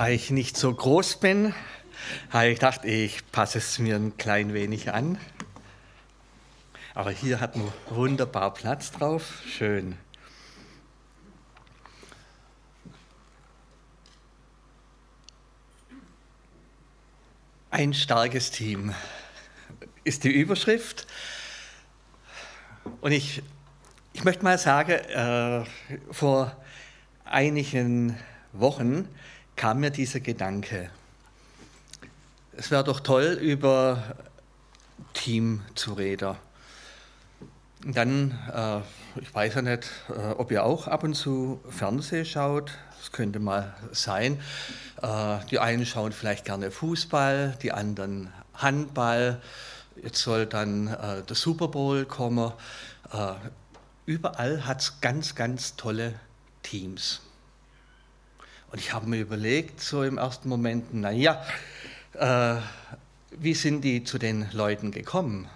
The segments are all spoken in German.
Da ich nicht so groß bin, habe ich gedacht, ich passe es mir ein klein wenig an. Aber hier hat man wunderbar Platz drauf. Schön. Ein starkes Team ist die Überschrift. Und ich, ich möchte mal sagen, äh, vor einigen Wochen kam mir dieser Gedanke. Es wäre doch toll, über Team zu reden. Und dann, äh, ich weiß ja nicht, äh, ob ihr auch ab und zu Fernsehen schaut. Das könnte mal sein. Äh, die einen schauen vielleicht gerne Fußball, die anderen Handball. Jetzt soll dann äh, der Super Bowl kommen. Äh, überall hat es ganz, ganz tolle Teams. Und ich habe mir überlegt, so im ersten Moment, naja, äh, wie sind die zu den Leuten gekommen?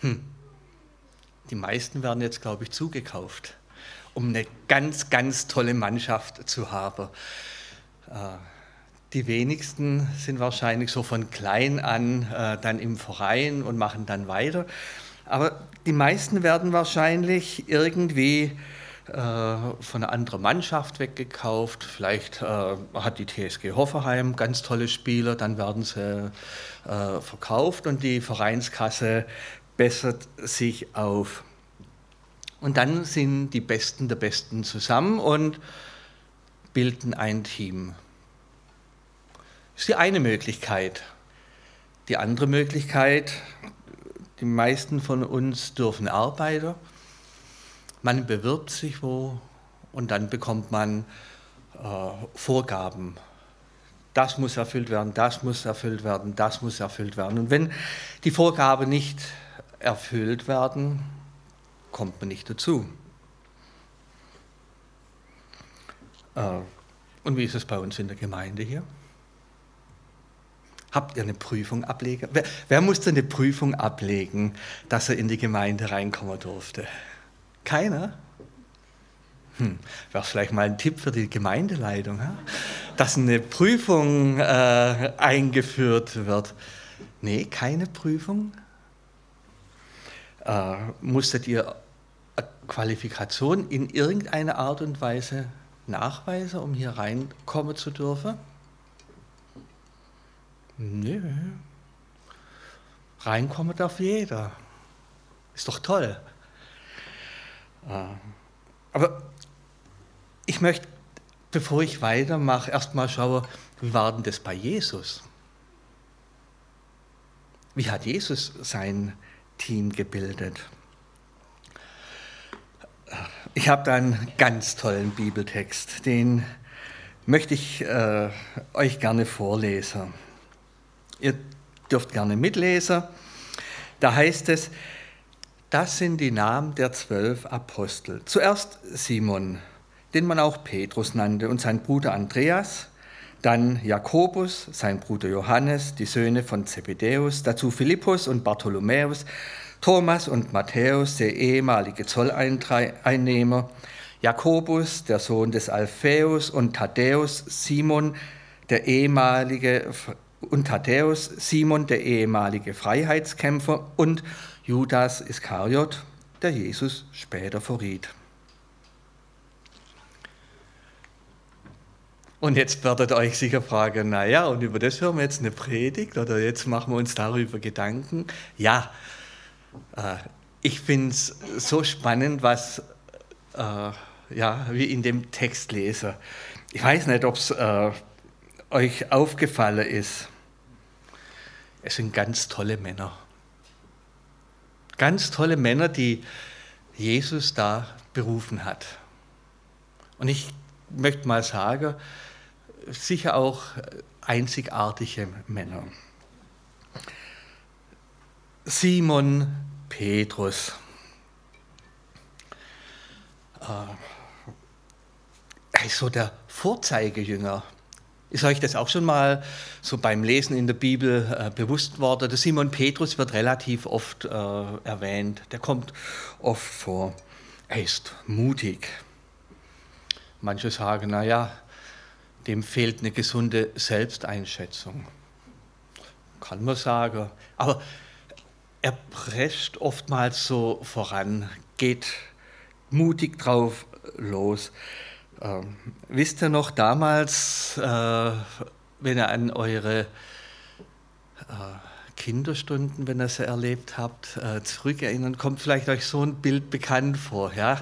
Hm. Die meisten werden jetzt, glaube ich, zugekauft, um eine ganz, ganz tolle Mannschaft zu haben. Äh, die wenigsten sind wahrscheinlich so von klein an äh, dann im Verein und machen dann weiter. Aber die meisten werden wahrscheinlich irgendwie von einer anderen Mannschaft weggekauft. Vielleicht äh, hat die TSG Hoffenheim ganz tolle Spieler, dann werden sie äh, verkauft und die Vereinskasse bessert sich auf. Und dann sind die Besten der Besten zusammen und bilden ein Team. Das ist die eine Möglichkeit. Die andere Möglichkeit, die meisten von uns dürfen Arbeiter. Man bewirbt sich wo und dann bekommt man äh, Vorgaben. Das muss erfüllt werden, das muss erfüllt werden, das muss erfüllt werden. Und wenn die Vorgaben nicht erfüllt werden, kommt man nicht dazu. Äh, und wie ist es bei uns in der Gemeinde hier? Habt ihr eine Prüfung ablegen? Wer, wer musste eine Prüfung ablegen, dass er in die Gemeinde reinkommen durfte? Keiner? Hm, Wäre vielleicht mal ein Tipp für die Gemeindeleitung, dass eine Prüfung äh, eingeführt wird. Nee, keine Prüfung? Äh, musstet ihr Qualifikation in irgendeiner Art und Weise nachweisen, um hier reinkommen zu dürfen? Nö. Reinkommen darf jeder. Ist doch toll. Äh, aber ich möchte, bevor ich weitermache, erstmal schauen, wie war denn das bei Jesus? Wie hat Jesus sein Team gebildet? Ich habe da einen ganz tollen Bibeltext, den möchte ich äh, euch gerne vorlesen. Ihr dürft gerne mitlesen. Da heißt es, das sind die Namen der zwölf Apostel. Zuerst Simon, den man auch Petrus nannte, und sein Bruder Andreas, dann Jakobus, sein Bruder Johannes, die Söhne von Zebedäus, dazu Philippus und Bartholomäus, Thomas und Matthäus, der ehemalige Zolleinnehmer, Jakobus, der Sohn des Alphaeus und Thaddäus, Simon, der ehemalige und Thaddäus, Simon, der ehemalige Freiheitskämpfer und Judas Iskariot, der Jesus später verriet. Und jetzt werdet ihr euch sicher fragen, naja, und über das hören wir jetzt eine Predigt oder jetzt machen wir uns darüber Gedanken. Ja, äh, ich finde es so spannend, was äh, ja, wir in dem Text lesen. Ich weiß nicht, ob es äh, euch aufgefallen ist. Es sind ganz tolle Männer. Ganz tolle Männer, die Jesus da berufen hat. Und ich möchte mal sagen, sicher auch einzigartige Männer. Simon Petrus. Er ist so der Vorzeigejünger ist euch das auch schon mal so beim Lesen in der Bibel äh, bewusst worden? Der Simon Petrus wird relativ oft äh, erwähnt. Der kommt oft vor. Er ist mutig. Manche sagen, naja, dem fehlt eine gesunde Selbsteinschätzung. Kann man sagen. Aber er prescht oftmals so voran, geht mutig drauf los. Ähm, wisst ihr noch damals, äh, wenn ihr an eure äh, Kinderstunden, wenn ihr sie erlebt habt, äh, zurückerinnern, kommt vielleicht euch so ein Bild bekannt vor. Ja?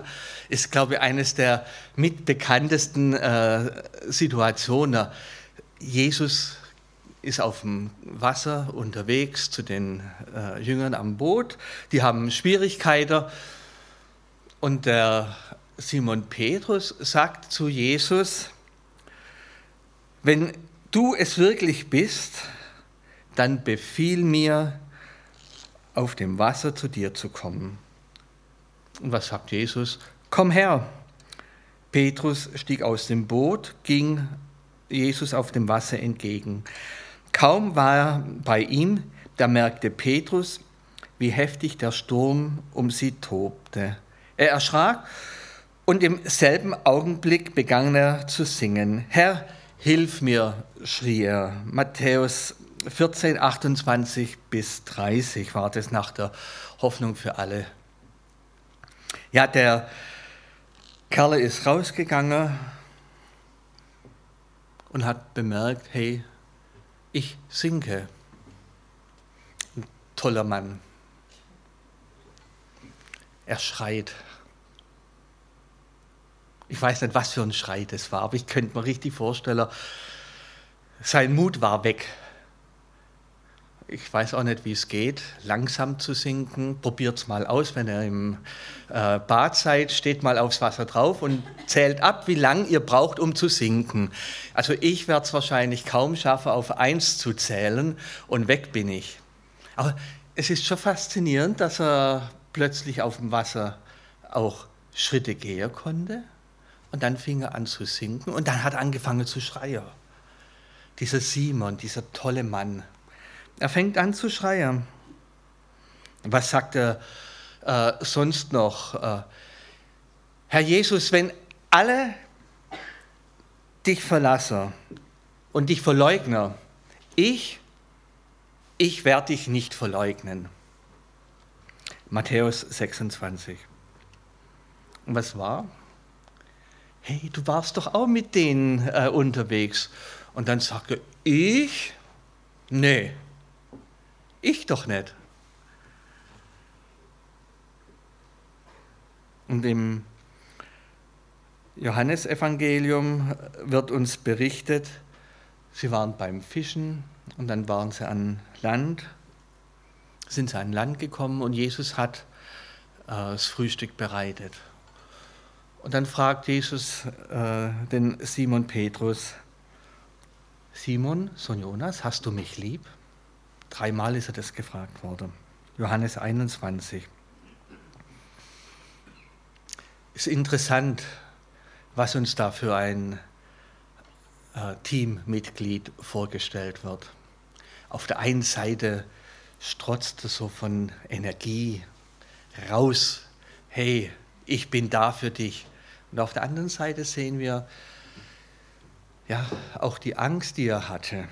Ist, glaube ich, eines der mitbekanntesten äh, Situationen. Jesus ist auf dem Wasser unterwegs zu den äh, Jüngern am Boot. Die haben Schwierigkeiten. Und der Simon Petrus sagt zu Jesus, wenn du es wirklich bist, dann befiehl mir, auf dem Wasser zu dir zu kommen. Und was sagt Jesus? Komm her. Petrus stieg aus dem Boot, ging Jesus auf dem Wasser entgegen. Kaum war er bei ihm, da merkte Petrus, wie heftig der Sturm um sie tobte. Er erschrak und im selben Augenblick begann er zu singen. Herr, hilf mir, schrie er. Matthäus 14, 28 bis 30 war das nach der Hoffnung für alle. Ja, der Kerl ist rausgegangen und hat bemerkt, hey, ich sinke. Ein toller Mann. Er schreit. Ich weiß nicht, was für ein Schrei das war, aber ich könnte mir richtig vorstellen, sein Mut war weg ich weiß auch nicht, wie es geht, langsam zu sinken. Probiert es mal aus, wenn ihr im äh, Bad seid, steht mal aufs Wasser drauf und zählt ab, wie lang ihr braucht, um zu sinken. Also ich werde es wahrscheinlich kaum schaffen, auf eins zu zählen und weg bin ich. Aber es ist schon faszinierend, dass er plötzlich auf dem Wasser auch Schritte gehen konnte und dann fing er an zu sinken und dann hat er angefangen zu schreien. Dieser Simon, dieser tolle Mann, er fängt an zu schreien. Was sagt er äh, sonst noch? Äh, Herr Jesus, wenn alle dich verlassen und dich verleugnen, ich, ich werde dich nicht verleugnen. Matthäus 26. Und was war? Hey, du warst doch auch mit denen äh, unterwegs. Und dann sagt er, ich? Nee, ich doch nicht. Und im Johannesevangelium wird uns berichtet, sie waren beim Fischen und dann waren sie an Land, sind sie an Land gekommen und Jesus hat äh, das Frühstück bereitet. Und dann fragt Jesus äh, den Simon Petrus, Simon, Sohn Jonas, hast du mich lieb? Dreimal ist er das gefragt worden. Johannes 21. Ist interessant, was uns da für ein äh, Teammitglied vorgestellt wird. Auf der einen Seite strotzt er so von Energie raus, hey, ich bin da für dich. Und auf der anderen Seite sehen wir ja auch die Angst, die er hatte.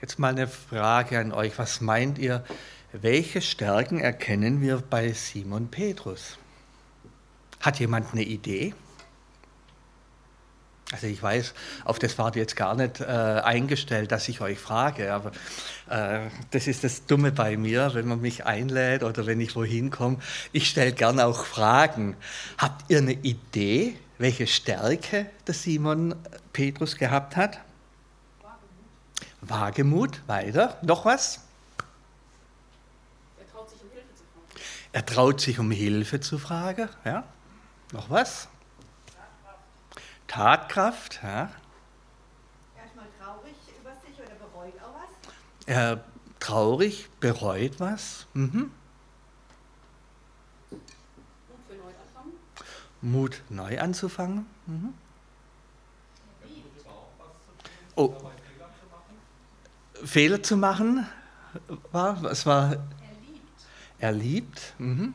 Jetzt mal eine Frage an euch. Was meint ihr, welche Stärken erkennen wir bei Simon Petrus? Hat jemand eine Idee? Also ich weiß, auf das wart ihr jetzt gar nicht äh, eingestellt, dass ich euch frage, aber äh, das ist das Dumme bei mir, wenn man mich einlädt oder wenn ich wohin komme. Ich stelle gerne auch Fragen. Habt ihr eine Idee, welche Stärke der Simon Petrus gehabt hat? Wagemut, weiter. Noch was? Er traut sich um Hilfe zu fragen. Er traut sich um Hilfe zu fragen. Ja. Noch was? Tatkraft. Ja. Er ist mal traurig über sich oder bereut auch was? Er traurig, bereut was. Mhm. Mut für Neuanfang? Mut, neu anzufangen. Mhm. Oh. Fehler zu machen war? Was war? Er liebt. Er liebt. Mhm.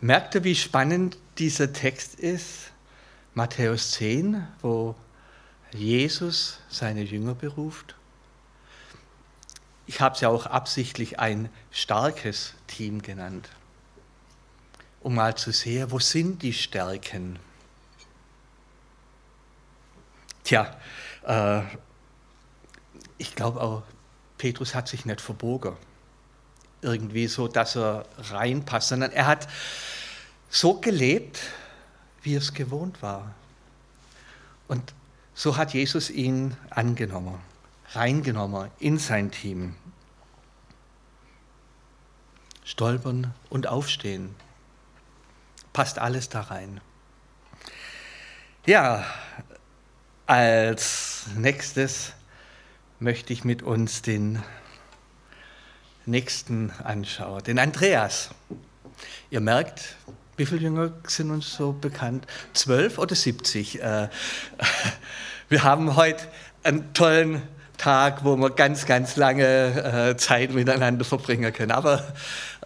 Merkt ihr, wie spannend dieser Text ist? Matthäus 10, wo Jesus seine Jünger beruft. Ich habe es ja auch absichtlich ein starkes Team genannt, um mal zu sehen, wo sind die Stärken. Tja, äh, ich glaube auch, Petrus hat sich nicht verbogen. Irgendwie so, dass er reinpasst, sondern er hat so gelebt, wie es gewohnt war. Und so hat Jesus ihn angenommen, reingenommen in sein Team. Stolpern und aufstehen. Passt alles da rein. Ja, als nächstes möchte ich mit uns den nächsten anschauen, den Andreas. Ihr merkt, wie viele Jünger sind uns so bekannt? Zwölf oder siebzig? Äh, wir haben heute einen tollen Tag, wo wir ganz, ganz lange äh, Zeit miteinander verbringen können. Aber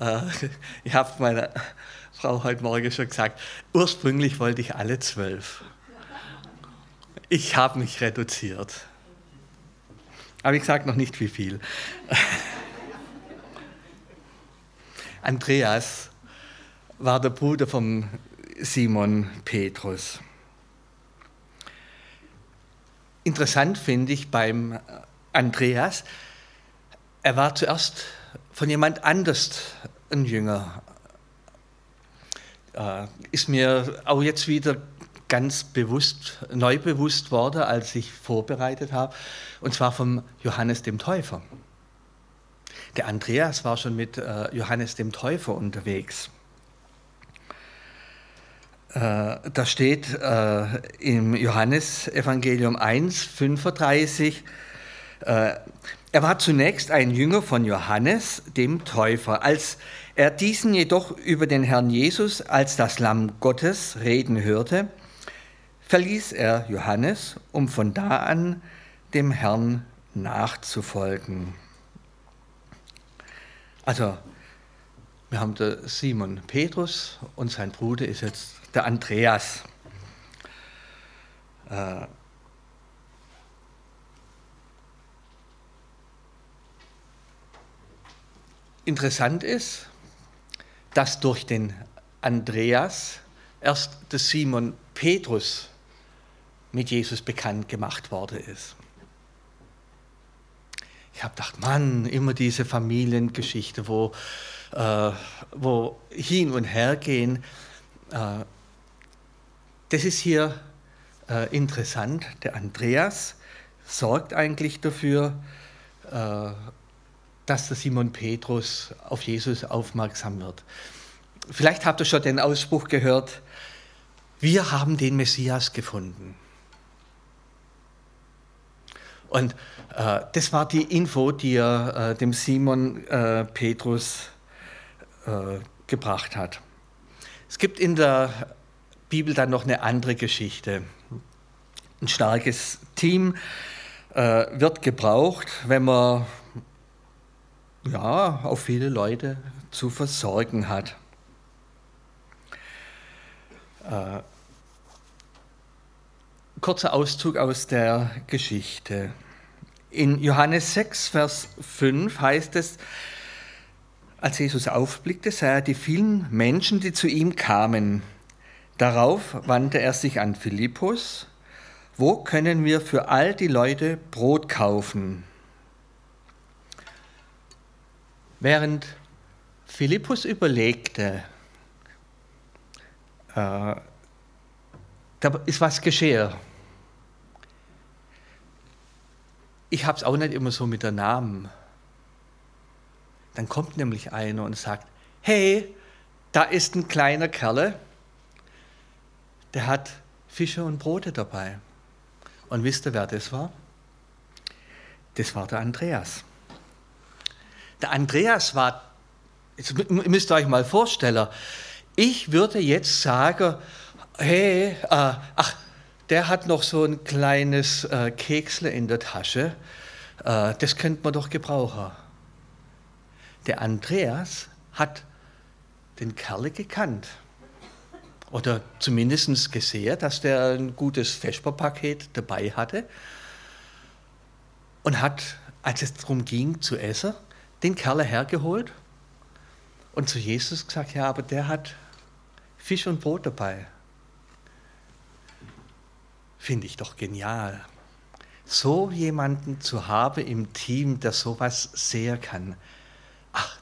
äh, ich habe meiner Frau heute Morgen schon gesagt, ursprünglich wollte ich alle zwölf. Ich habe mich reduziert. Aber ich sage noch nicht wie viel. Andreas war der Bruder von Simon Petrus. Interessant finde ich beim Andreas, er war zuerst von jemand anders ein Jünger. Äh, ist mir auch jetzt wieder ganz bewusst, neu bewusst worden, als ich vorbereitet habe, und zwar vom Johannes dem Täufer. Der Andreas war schon mit äh, Johannes dem Täufer unterwegs. Äh, da steht äh, im Johannesevangelium 1, 35, äh, er war zunächst ein Jünger von Johannes, dem Täufer. Als er diesen jedoch über den Herrn Jesus als das Lamm Gottes reden hörte, verließ er Johannes, um von da an dem Herrn nachzufolgen. Also, wir haben den Simon Petrus und sein Bruder ist jetzt der Andreas. Äh, interessant ist, dass durch den Andreas erst der Simon Petrus mit Jesus bekannt gemacht worden ist. Ich habe gedacht, Mann, immer diese Familiengeschichte, wo, äh, wo hin und her gehen. Äh, das ist hier äh, interessant. Der Andreas sorgt eigentlich dafür, äh, dass der Simon Petrus auf Jesus aufmerksam wird. Vielleicht habt ihr schon den Ausspruch gehört, wir haben den Messias gefunden. Und äh, das war die Info, die er äh, dem Simon äh, Petrus äh, gebracht hat. Es gibt in der Bibel dann noch eine andere Geschichte. Ein starkes Team äh, wird gebraucht, wenn man ja, auf viele Leute zu versorgen hat. Äh, kurzer Auszug aus der Geschichte. In Johannes 6, Vers 5 heißt es, als Jesus aufblickte, sah er die vielen Menschen, die zu ihm kamen. Darauf wandte er sich an Philippus. Wo können wir für all die Leute Brot kaufen? Während Philippus überlegte, äh, da ist was geschehen. ich habe es auch nicht immer so mit der Namen. Dann kommt nämlich einer und sagt, hey, da ist ein kleiner Kerl, der hat Fische und Brote dabei. Und wisst ihr, wer das war? Das war der Andreas. Der Andreas war, jetzt müsst ihr euch mal vorstellen, ich würde jetzt sagen, hey, äh, ach, der hat noch so ein kleines äh, Keksle in der Tasche. Äh, das könnte man doch gebrauchen. Der Andreas hat den Kerl gekannt. Oder zumindest gesehen, dass der ein gutes Vesperpaket dabei hatte. Und hat, als es darum ging zu essen, den Kerl hergeholt und zu Jesus gesagt, ja, aber der hat Fisch und Brot dabei. Finde ich doch genial. So jemanden zu haben im Team, der sowas sehr kann. Ach,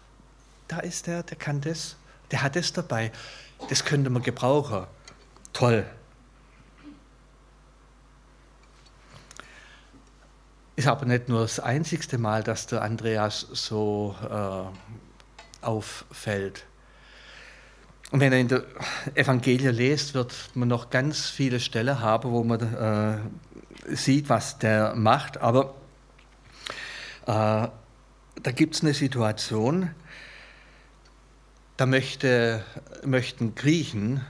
da ist der, der kann das, der hat das dabei. Das könnte man gebrauchen. Toll. Ist aber nicht nur das einzigste Mal, dass der Andreas so äh, auffällt. Und wenn er in der Evangelie liest, wird man noch ganz viele Stellen haben, wo man äh, sieht, was der macht. Aber äh, da gibt es eine Situation, da möchte, möchten Griechen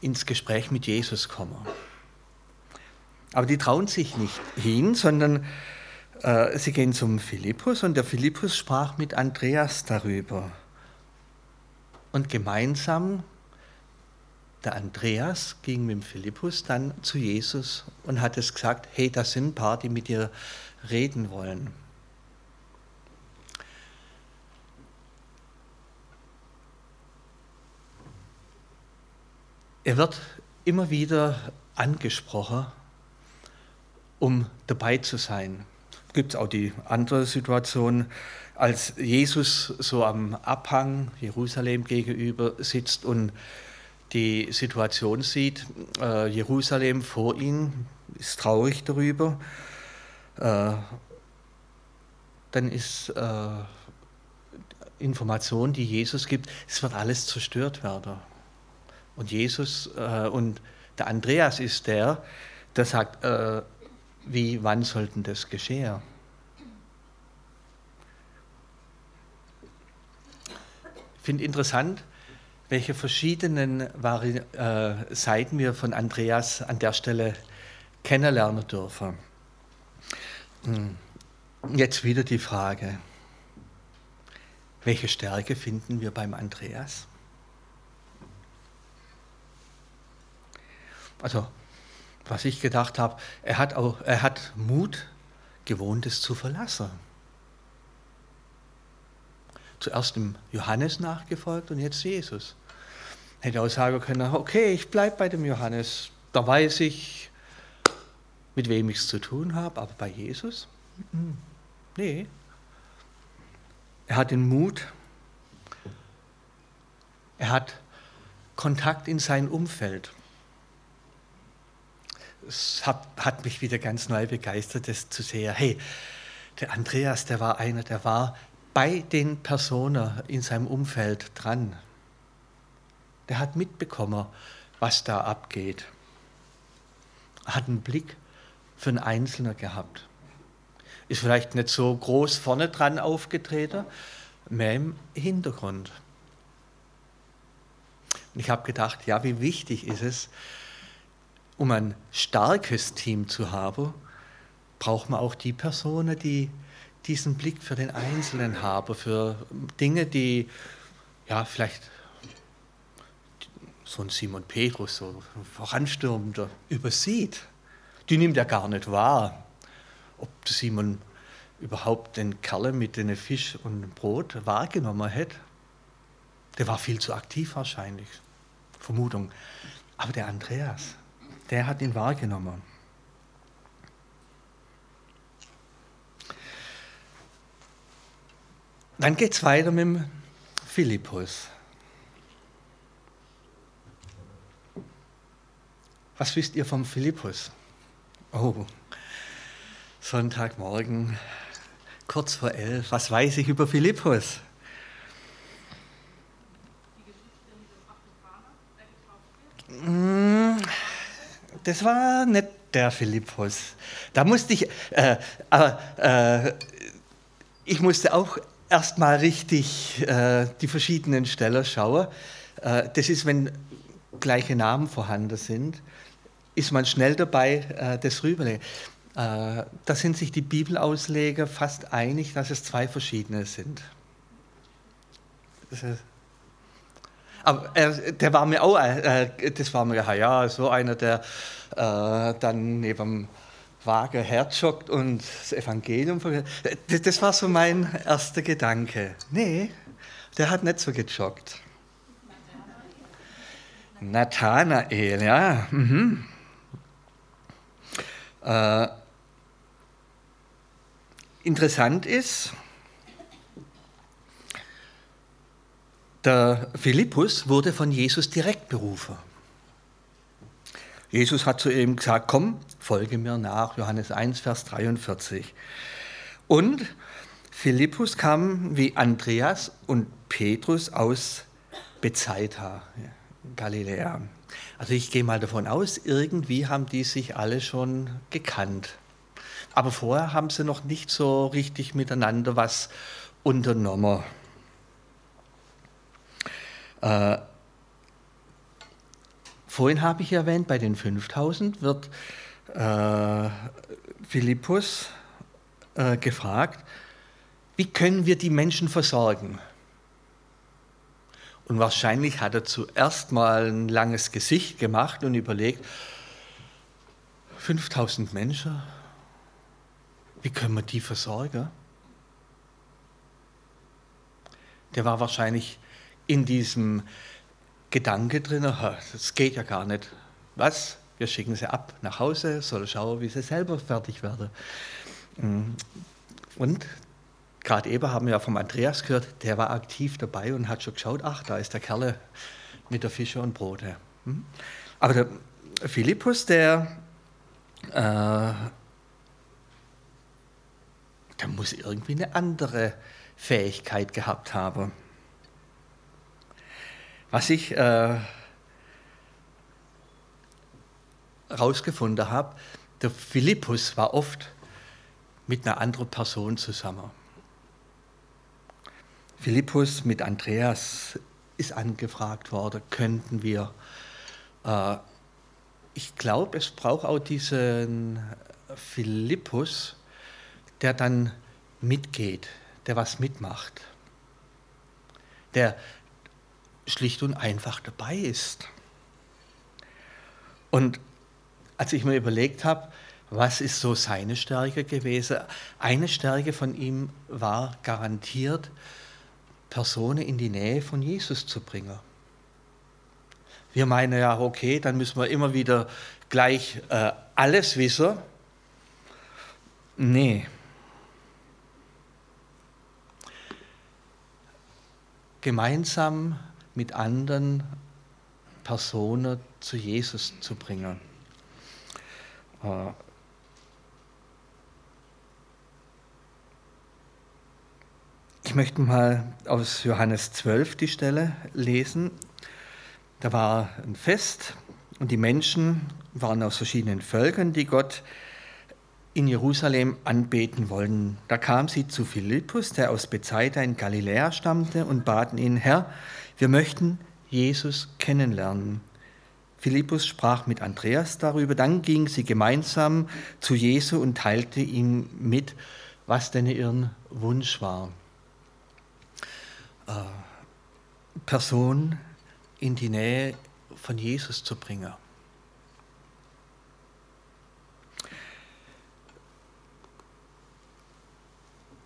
ins Gespräch mit Jesus kommen. Aber die trauen sich nicht hin, sondern äh, sie gehen zum Philippus und der Philippus sprach mit Andreas darüber. Und gemeinsam, der Andreas ging mit dem Philippus dann zu Jesus und hat es gesagt, hey, da sind ein paar, die mit dir reden wollen. Er wird immer wieder angesprochen, um dabei zu sein. Gibt es auch die andere Situation, als Jesus so am Abhang Jerusalem gegenüber sitzt und die Situation sieht, äh, Jerusalem vor ihm ist traurig darüber, äh, dann ist äh, Information, die Jesus gibt, es wird alles zerstört werden. Und Jesus äh, und der Andreas ist der, der sagt, äh, wie, wann sollten das geschehen? Ich finde interessant, welche verschiedenen Vari äh, Seiten wir von Andreas an der Stelle kennenlernen dürfen. Hm. Jetzt wieder die Frage, welche Stärke finden wir beim Andreas? Also, was ich gedacht habe, er hat, auch, er hat Mut, Gewohntes zu verlassen zuerst dem Johannes nachgefolgt und jetzt Jesus. Hätte auch sagen können, okay, ich bleibe bei dem Johannes, da weiß ich, mit wem ich es zu tun habe, aber bei Jesus? Nee. Er hat den Mut, er hat Kontakt in sein Umfeld. Es hat, hat mich wieder ganz neu begeistert, das zu sehen. Hey, der Andreas, der war einer, der war bei den Personen in seinem Umfeld dran. Der hat mitbekommen, was da abgeht. Hat einen Blick für einen Einzelnen gehabt. Ist vielleicht nicht so groß vorne dran aufgetreten, mehr im Hintergrund. Und ich habe gedacht, ja, wie wichtig ist es, um ein starkes Team zu haben, braucht man auch die Personen, die diesen Blick für den Einzelnen habe, für Dinge, die ja vielleicht so ein Simon Petrus, so voranstürmender, übersieht. Die nimmt er gar nicht wahr. Ob Simon überhaupt den Kerl mit dem Fisch und Brot wahrgenommen hätte, der war viel zu aktiv wahrscheinlich. Vermutung. Aber der Andreas, der hat ihn wahrgenommen. Dann geht es weiter mit dem Philippus. Was wisst ihr vom Philippus? Oh, Sonntagmorgen, kurz vor elf. Was weiß ich über Philippus? Hm, das war nicht der Philippus. Da musste ich, äh, äh, ich musste auch erstmal richtig äh, die verschiedenen Steller schaue. Äh, das ist, wenn gleiche Namen vorhanden sind, ist man schnell dabei, äh, das rüberlegen. Äh, da sind sich die Bibelausleger fast einig, dass es zwei verschiedene sind. Aber äh, der war mir auch, äh, das war mir, ja, ja, so einer, der äh, dann neben dem Wagen herjoggt und das Evangelium das, das war so mein erster Gedanke. Nee, der hat nicht so gejoggt. Nathanael, ja. Mhm. Äh, interessant ist, der Philippus wurde von Jesus direkt berufen. Jesus hat zu ihm gesagt, komm, folge mir nach, Johannes 1, Vers 43. Und Philippus kam wie Andreas und Petrus aus Bethsaida, Galiläa. Also ich gehe mal davon aus, irgendwie haben die sich alle schon gekannt. Aber vorher haben sie noch nicht so richtig miteinander was unternommen. Äh, vorhin habe ich erwähnt, bei den 5000 wird äh, Philippus äh, gefragt, wie können wir die Menschen versorgen? Und wahrscheinlich hat er zuerst mal ein langes Gesicht gemacht und überlegt, 5000 Menschen, wie können wir die versorgen? Der war wahrscheinlich in diesem Gedanke drin, das geht ja gar nicht. Was? Wir schicken sie ab nach Hause, soll schauen, wie sie selber fertig werden. Mm. Und gerade eben haben wir ja vom Andreas gehört, der war aktiv dabei und hat schon geschaut, ach, da ist der Kerl mit der Fische und Brote. Mm. Aber der Philippus, der, äh, der muss irgendwie eine andere Fähigkeit gehabt haben. Was ich äh, herausgefunden habe, der Philippus war oft mit einer anderen Person zusammen. Philippus mit Andreas ist angefragt worden, könnten wir. Äh, ich glaube, es braucht auch diesen Philippus, der dann mitgeht, der was mitmacht, der schlicht und einfach dabei ist. Und als ich mir überlegt habe, was ist so seine Stärke gewesen, eine Stärke von ihm war garantiert, Personen in die Nähe von Jesus zu bringen. Wir meinen ja, okay, dann müssen wir immer wieder gleich äh, alles wissen. Nee. Gemeinsam mit anderen Personen zu Jesus zu bringen. Äh, ich möchte mal aus Johannes 12 die Stelle lesen. Da war ein Fest und die Menschen waren aus verschiedenen Völkern, die Gott in Jerusalem anbeten wollen. Da kam sie zu Philippus, der aus Bethsaida in Galiläa stammte, und baten ihn, Herr, wir möchten Jesus kennenlernen. Philippus sprach mit Andreas darüber, dann gingen sie gemeinsam zu Jesu und teilte ihm mit, was denn ihr Wunsch war. Äh, Person in die Nähe von Jesus zu bringen.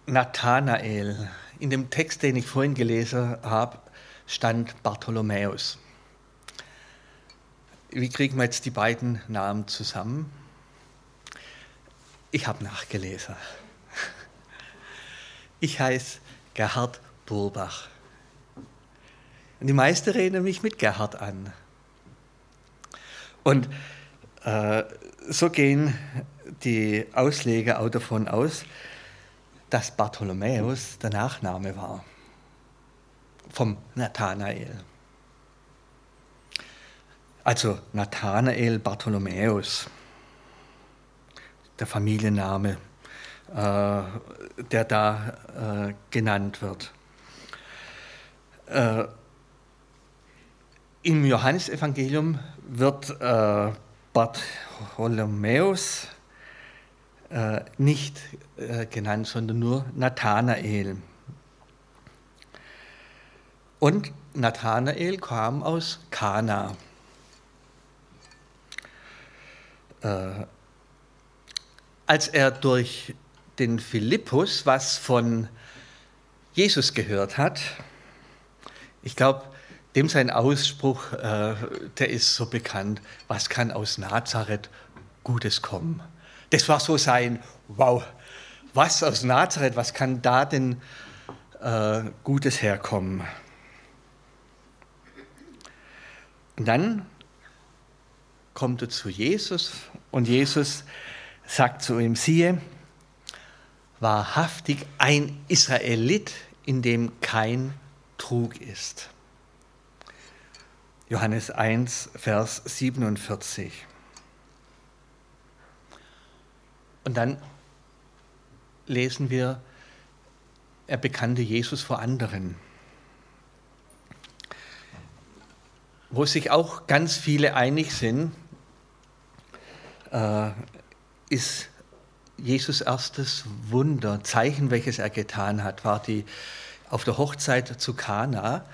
Nathanael. In dem Text, den ich vorhin gelesen habe, stand Bartholomäus. Wie kriegen wir jetzt die beiden Namen zusammen? Ich habe nachgelesen. Ich heiße Gerhard Burbach. Und die meisten reden mich mit Gerhard an. Und äh, so gehen die Ausleger auch davon aus, dass Bartholomäus der Nachname war vom Nathanael. Also Nathanael Bartholomäus, der Familienname, äh, der da äh, genannt wird. Äh, Im Johannesevangelium wird äh, Bartholomäus äh, nicht äh, genannt, sondern nur Nathanael. Und Nathanael kam aus Kana. Äh, als er durch den Philippus was von Jesus gehört hat, ich glaube, dem sein Ausspruch, äh, der ist so bekannt, was kann aus Nazareth Gutes kommen? Das war so sein, wow, was aus Nazareth, was kann da denn äh, Gutes herkommen? Und dann kommt er zu Jesus und Jesus sagt zu ihm, siehe, wahrhaftig ein Israelit, in dem kein Trug ist. Johannes 1, Vers 47. Und dann lesen wir, er bekannte Jesus vor anderen. Wo sich auch ganz viele einig sind, äh, ist Jesus erstes Wunder, Zeichen, welches er getan hat, war die auf der Hochzeit zu Kana,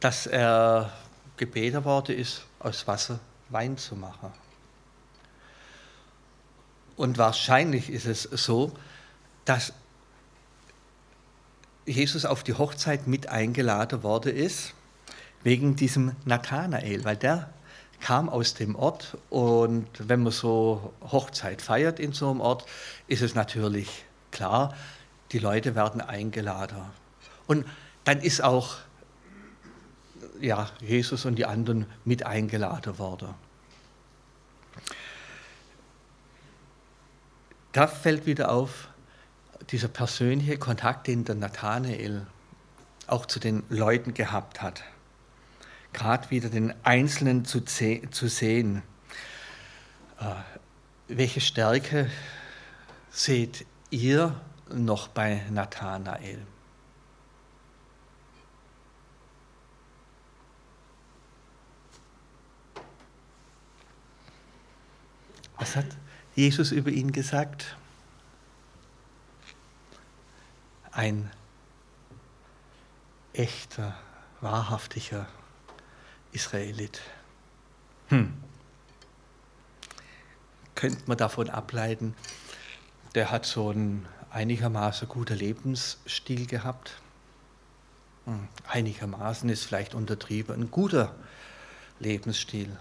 dass er gebeten worden ist, aus Wasser Wein zu machen. Und wahrscheinlich ist es so, dass Jesus auf die Hochzeit mit eingeladen worden ist, wegen diesem Nathanael, weil der kam aus dem Ort und wenn man so Hochzeit feiert in so einem Ort, ist es natürlich klar, die Leute werden eingeladen. Und dann ist auch ja, Jesus und die anderen mit eingeladen worden. Da fällt wieder auf dieser persönliche Kontakt, den der Nathanael auch zu den Leuten gehabt hat. Gerade wieder den Einzelnen zu, zu sehen. Äh, welche Stärke seht ihr noch bei Nathanael? Was hat Jesus über ihn gesagt? Ein echter, wahrhaftiger Israelit. Hm. Könnte man davon ableiten, der hat so einen einigermaßen guter Lebensstil gehabt. Hm. Einigermaßen ist vielleicht untertrieben, ein guter Lebensstil.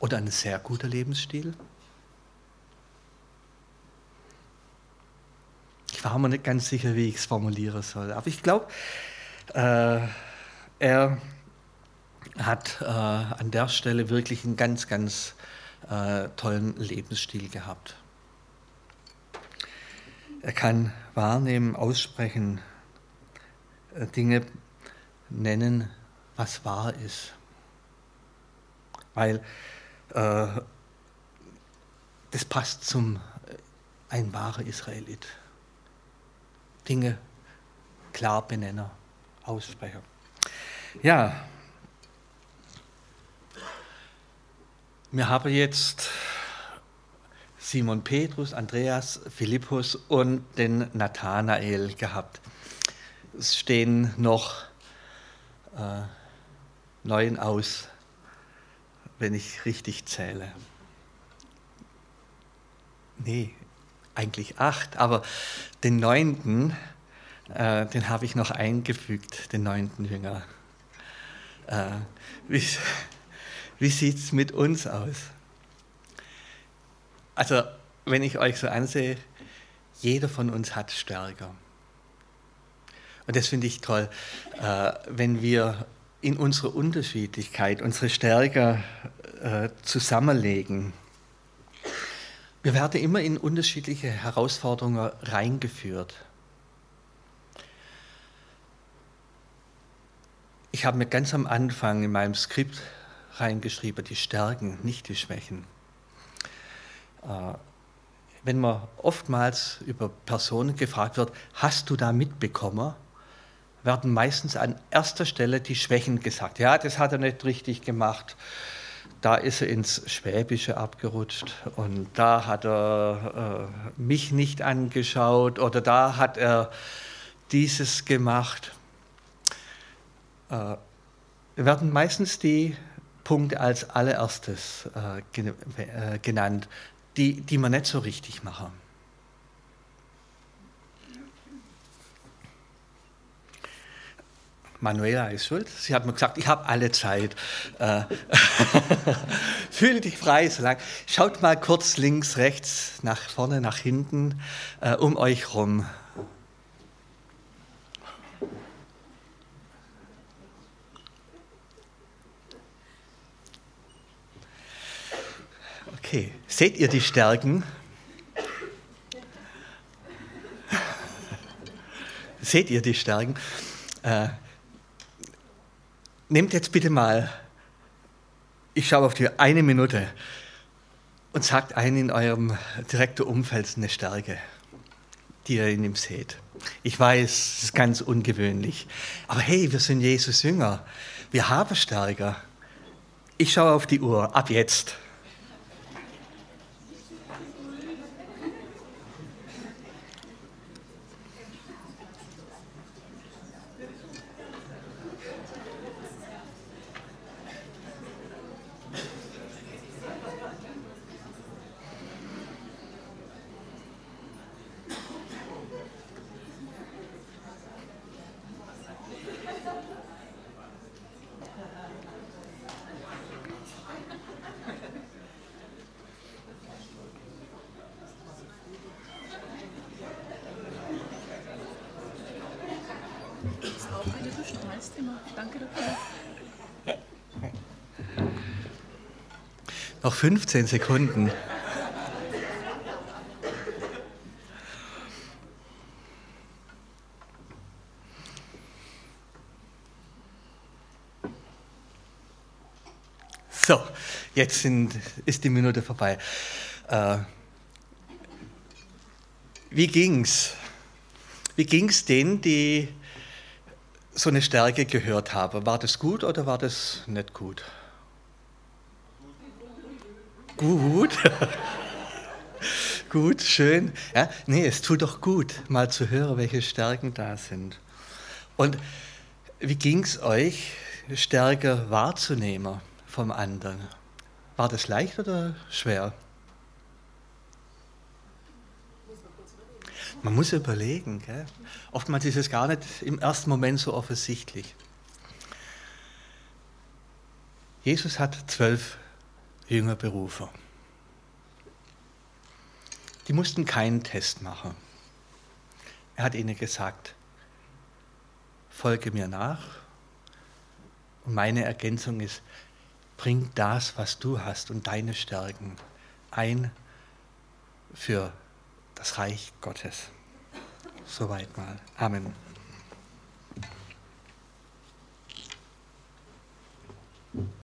Oder ein sehr guter Lebensstil? Ich war mir nicht ganz sicher, wie ich es formulieren soll. Aber ich glaube, äh, er hat äh, an der Stelle wirklich einen ganz, ganz äh, tollen Lebensstil gehabt. Er kann wahrnehmen, aussprechen, äh, Dinge nennen, was wahr ist. Weil äh, das passt zum äh, ein wahrer Israelit. Dinge klar benennen, aussprechen. Ja, wir haben jetzt Simon Petrus, Andreas, Philippus und den Nathanael gehabt. Es stehen noch äh, neun aus wenn ich richtig zähle. Nee, eigentlich acht, aber den neunten, äh, den habe ich noch eingefügt, den neunten Jünger. Äh, wie wie sieht es mit uns aus? Also, wenn ich euch so ansehe, jeder von uns hat Stärker. Und das finde ich toll, äh, wenn wir in unserer Unterschiedlichkeit unsere Stärke äh, zusammenlegen. Wir werden immer in unterschiedliche Herausforderungen reingeführt. Ich habe mir ganz am Anfang in meinem Skript reingeschrieben, die Stärken, nicht die Schwächen. Äh, wenn man oftmals über Personen gefragt wird, hast du da mitbekommen? werden meistens an erster Stelle die Schwächen gesagt. Ja, das hat er nicht richtig gemacht. Da ist er ins Schwäbische abgerutscht und da hat er äh, mich nicht angeschaut oder da hat er dieses gemacht. Äh, werden meistens die Punkte als allererstes äh, äh, genannt, die, die man nicht so richtig machen. Manuela ist schuld. Sie hat mir gesagt, ich habe alle Zeit. Fühle dich frei, so lang. Schaut mal kurz links, rechts, nach vorne, nach hinten, um euch rum. Okay, seht ihr die Stärken? seht ihr die Stärken? Äh, nehmt jetzt bitte mal, ich schaue auf die eine Minute und sagt einen in eurem direkten Umfeld eine Stärke, die ihr in ihm seht. Ich weiß, es ist ganz ungewöhnlich, aber hey, wir sind Jesus Jünger. Wir haben Stärker. Ich schaue auf die Uhr, ab jetzt. Danke dafür. Noch 15 Sekunden. So, jetzt sind, ist die Minute vorbei. Äh, wie ging's? Wie ging's denen, die so eine Stärke gehört habe. War das gut oder war das nicht gut? Gut. gut, schön. Ja, nee, es tut doch gut, mal zu hören, welche Stärken da sind. Und wie ging es euch, Stärke wahrzunehmen vom anderen? War das leicht oder schwer? Man muss überlegen. Gell? Oftmals ist es gar nicht im ersten Moment so offensichtlich. Jesus hat zwölf Jüngerberufer. Die mussten keinen Test machen. Er hat ihnen gesagt, folge mir nach. Und meine Ergänzung ist, bring das, was du hast und deine Stärken ein für das Reich Gottes. Soweit mal. Amen.